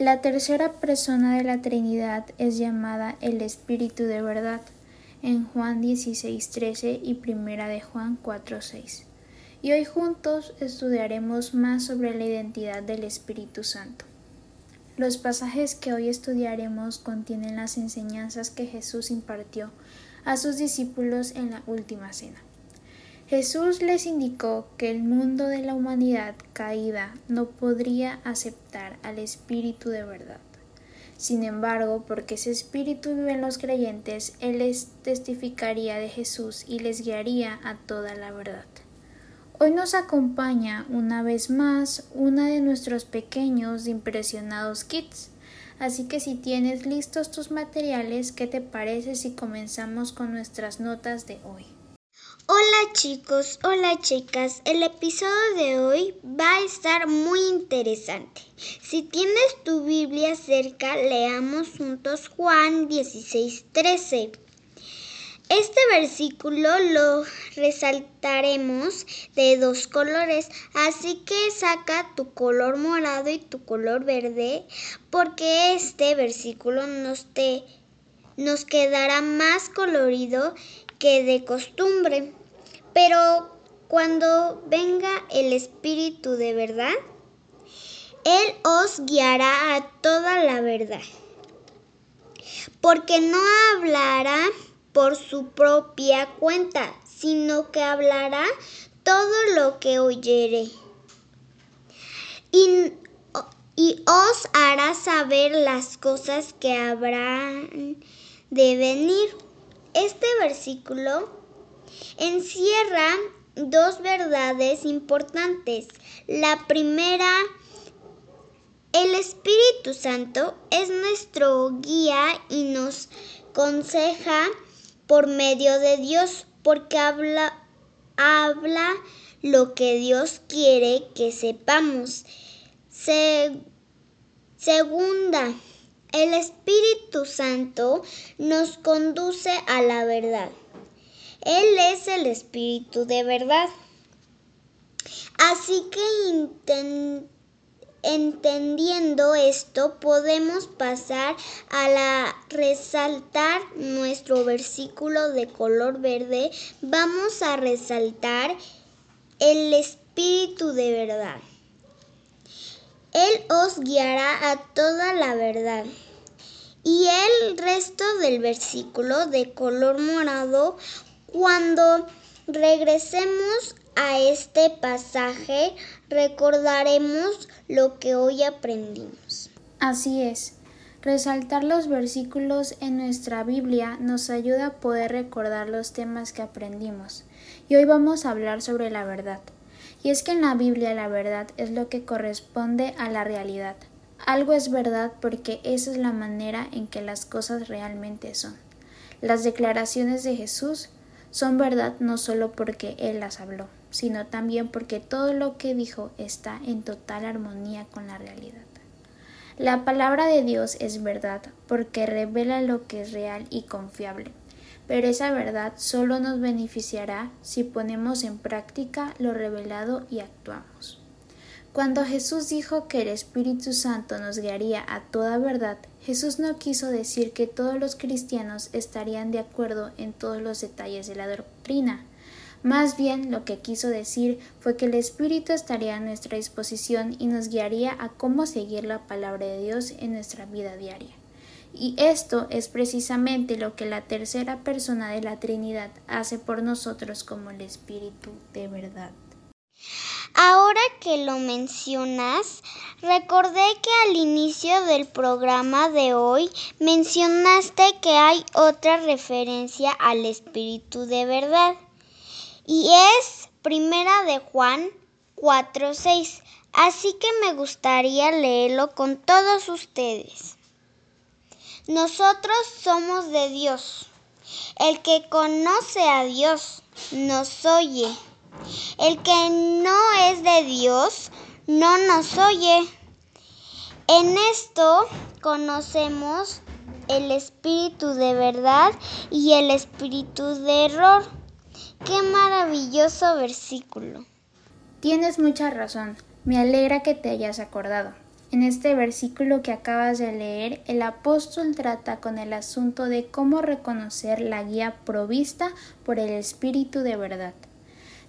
La tercera persona de la Trinidad es llamada el Espíritu de verdad en Juan 16:13 y primera de Juan 4:6. Y hoy juntos estudiaremos más sobre la identidad del Espíritu Santo. Los pasajes que hoy estudiaremos contienen las enseñanzas que Jesús impartió a sus discípulos en la última cena. Jesús les indicó que el mundo de la humanidad caída no podría aceptar al Espíritu de verdad. Sin embargo, porque ese Espíritu vive en los creyentes, Él les testificaría de Jesús y les guiaría a toda la verdad. Hoy nos acompaña una vez más una de nuestros pequeños impresionados kits. Así que si tienes listos tus materiales, ¿qué te parece si comenzamos con nuestras notas de hoy? Hola chicos, hola chicas, el episodio de hoy va a estar muy interesante. Si tienes tu Biblia cerca, leamos juntos Juan 16:13. Este versículo lo resaltaremos de dos colores, así que saca tu color morado y tu color verde, porque este versículo nos, te, nos quedará más colorido que de costumbre. Pero cuando venga el Espíritu de verdad, Él os guiará a toda la verdad, porque no hablará por su propia cuenta, sino que hablará todo lo que oyere. Y, os hará saber las cosas que habrán de venir. Este versículo encierra dos verdades importantes. La primera, el Espíritu Santo es nuestro guía y nos conseja por medio de Dios, porque habla, habla lo que Dios quiere que sepamos. segunda, el Espíritu Santo nos conduce a la verdad. Él es el Espíritu de verdad. Así que entendiendo esto, podemos pasar a la resaltar nuestro versículo de color verde. Vamos a resaltar el Espíritu de verdad. Él os guiará a toda la verdad. Y el resto del versículo de color morado cuando regresemos a este pasaje, recordaremos lo que hoy aprendimos. Así es. Resaltar los versículos en nuestra Biblia nos ayuda a poder recordar los temas que aprendimos. Y hoy vamos a hablar sobre la verdad. Y es que en la Biblia la verdad es lo que corresponde a la realidad. Algo es verdad porque esa es la manera en que las cosas realmente son. Las declaraciones de Jesús son verdad no solo porque Él las habló, sino también porque todo lo que dijo está en total armonía con la realidad. La palabra de Dios es verdad porque revela lo que es real y confiable, pero esa verdad solo nos beneficiará si ponemos en práctica lo revelado y actuamos. Cuando Jesús dijo que el Espíritu Santo nos guiaría a toda verdad, Jesús no quiso decir que todos los cristianos estarían de acuerdo en todos los detalles de la doctrina. Más bien lo que quiso decir fue que el Espíritu estaría a nuestra disposición y nos guiaría a cómo seguir la palabra de Dios en nuestra vida diaria. Y esto es precisamente lo que la tercera persona de la Trinidad hace por nosotros como el Espíritu de verdad. Ahora que lo mencionas, recordé que al inicio del programa de hoy mencionaste que hay otra referencia al Espíritu de verdad y es Primera de Juan 4:6. Así que me gustaría leerlo con todos ustedes. Nosotros somos de Dios. El que conoce a Dios nos oye. El que no es de Dios no nos oye. En esto conocemos el espíritu de verdad y el espíritu de error. Qué maravilloso versículo. Tienes mucha razón. Me alegra que te hayas acordado. En este versículo que acabas de leer, el apóstol trata con el asunto de cómo reconocer la guía provista por el Espíritu de verdad.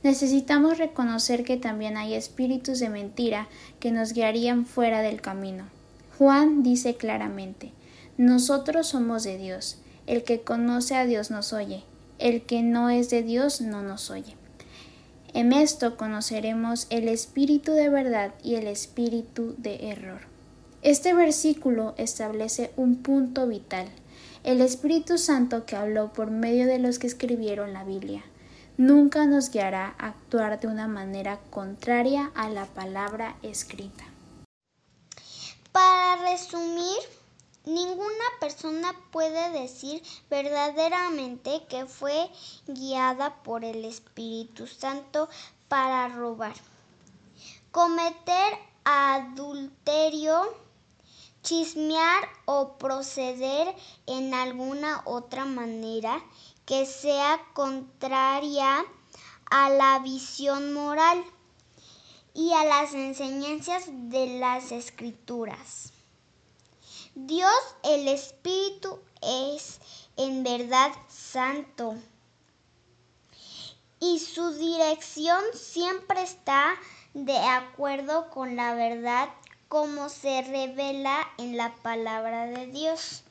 Necesitamos reconocer que también hay espíritus de mentira que nos guiarían fuera del camino. Juan dice claramente, nosotros somos de Dios, el que conoce a Dios nos oye, el que no es de Dios no nos oye. En esto conoceremos el espíritu de verdad y el espíritu de error. Este versículo establece un punto vital, el Espíritu Santo que habló por medio de los que escribieron la Biblia. Nunca nos guiará a actuar de una manera contraria a la palabra escrita. Para resumir, Ninguna persona puede decir verdaderamente que fue guiada por el Espíritu Santo para robar, cometer adulterio, chismear o proceder en alguna otra manera que sea contraria a la visión moral y a las enseñanzas de las escrituras. Dios el Espíritu es en verdad santo y su dirección siempre está de acuerdo con la verdad como se revela en la palabra de Dios.